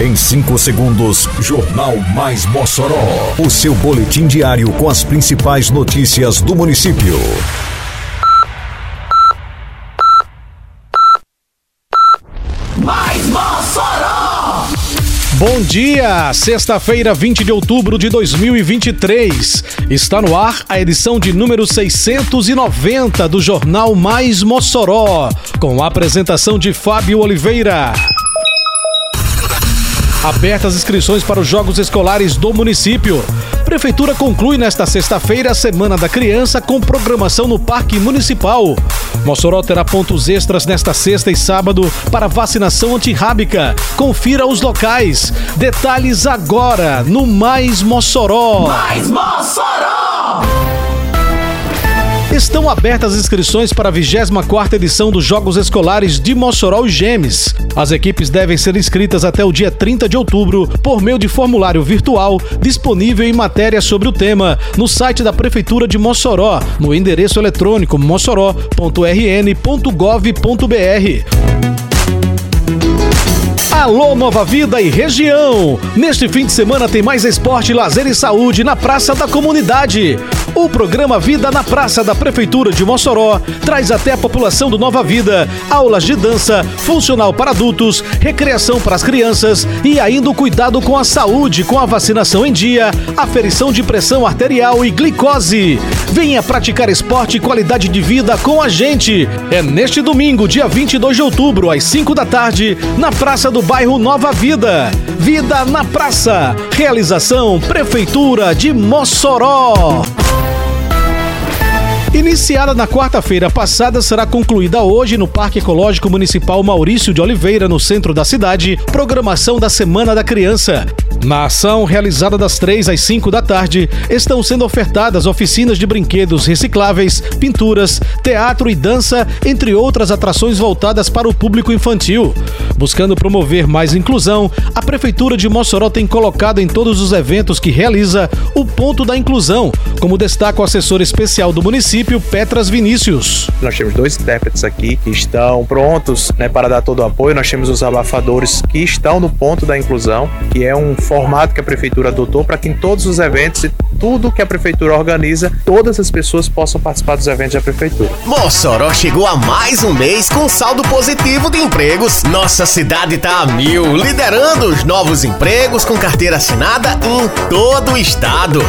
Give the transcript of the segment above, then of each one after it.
Em 5 segundos, Jornal Mais Mossoró. O seu boletim diário com as principais notícias do município. Mais Mossoró! Bom dia! Sexta-feira, 20 de outubro de 2023. Está no ar a edição de número 690 do Jornal Mais Mossoró, com a apresentação de Fábio Oliveira. Abertas inscrições para os Jogos Escolares do município. Prefeitura conclui nesta sexta-feira a Semana da Criança com programação no Parque Municipal. Mossoró terá pontos extras nesta sexta e sábado para vacinação antirrábica. Confira os locais. Detalhes agora no Mais Mossoró. Mais Mossoró! Estão abertas as inscrições para a 24ª edição dos Jogos Escolares de Mossoró e Gemes. As equipes devem ser inscritas até o dia 30 de outubro por meio de formulário virtual disponível em matéria sobre o tema no site da Prefeitura de Mossoró, no endereço eletrônico mossoró.rn.gov.br. Alô Nova Vida e região! Neste fim de semana tem mais esporte, lazer e saúde na Praça da Comunidade. O programa Vida na Praça da Prefeitura de Mossoró traz até a população do Nova Vida aulas de dança, funcional para adultos, recreação para as crianças e ainda o cuidado com a saúde, com a vacinação em dia, aferição de pressão arterial e glicose. Venha praticar esporte e qualidade de vida com a gente. É neste domingo, dia 22 de outubro, às 5 da tarde, na Praça do Bairro Nova Vida. Vida na Praça. Realização Prefeitura de Mossoró. Iniciada na quarta-feira passada, será concluída hoje no Parque Ecológico Municipal Maurício de Oliveira, no centro da cidade, programação da Semana da Criança. Na ação, realizada das 3 às 5 da tarde, estão sendo ofertadas oficinas de brinquedos recicláveis, pinturas, teatro e dança, entre outras atrações voltadas para o público infantil. Buscando promover mais inclusão, a Prefeitura de Mossoró tem colocado em todos os eventos que realiza o ponto da inclusão, como destaca o assessor especial do município, Petras Vinícius. Nós temos dois intérpretes aqui que estão prontos né, para dar todo o apoio. Nós temos os abafadores que estão no ponto da inclusão, que é um formato que a prefeitura adotou para que em todos os eventos e tudo que a prefeitura organiza, todas as pessoas possam participar dos eventos da prefeitura. Mossoró chegou a mais um mês com saldo positivo de empregos. Nossa cidade está a mil, liderando os novos empregos com carteira assinada em todo o estado.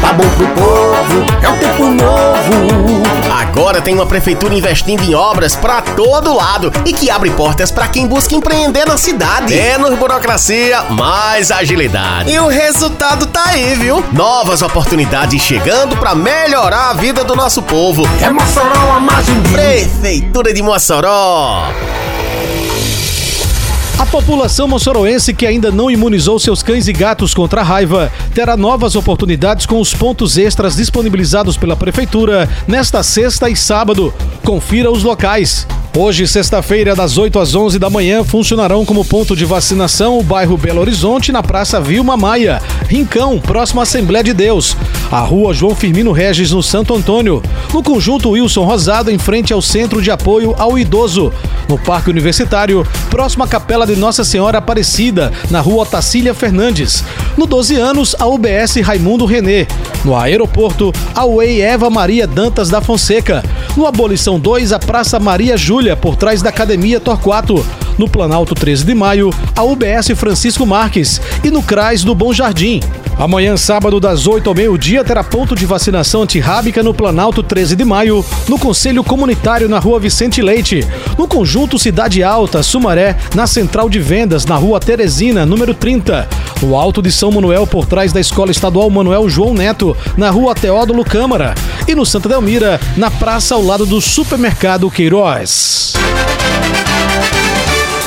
Tá bom pro povo, é um tempo novo. Agora tem uma prefeitura investindo em obras para todo lado e que abre portas para quem busca empreender na cidade. Menos burocracia, mais agilidade. E o resultado tá aí, viu? Novas oportunidades chegando para melhorar a vida do nosso povo. É Mossoró a margem. Prefeitura de Mossoró. A população moçoroense que ainda não imunizou seus cães e gatos contra a raiva terá novas oportunidades com os pontos extras disponibilizados pela Prefeitura nesta sexta e sábado. Confira os locais. Hoje, sexta-feira, das 8 às 11 da manhã, funcionarão como ponto de vacinação o bairro Belo Horizonte, na Praça Vilma Maia, Rincão, próximo à Assembleia de Deus, a Rua João Firmino Regis, no Santo Antônio, no Conjunto Wilson Rosado, em frente ao Centro de Apoio ao Idoso, no Parque Universitário, próximo à Capela de Nossa Senhora Aparecida, na Rua Otacília Fernandes, no 12 anos, a UBS Raimundo Renê, no Aeroporto, a UEI Eva Maria Dantas da Fonseca, no Abolição 2, a Praça Maria Júlia, por trás da Academia Torquato. No Planalto 13 de Maio, a UBS Francisco Marques. E no CRAS do Bom Jardim. Amanhã, sábado, das 8 ao meio-dia, terá ponto de vacinação antirrábica no Planalto 13 de Maio, no Conselho Comunitário na Rua Vicente Leite, no Conjunto Cidade Alta, Sumaré, na Central de Vendas, na Rua Teresina, número 30, no Alto de São Manuel, por trás da Escola Estadual Manuel João Neto, na Rua Teódulo Câmara, e no Santa Delmira, na praça ao lado do Supermercado Queiroz.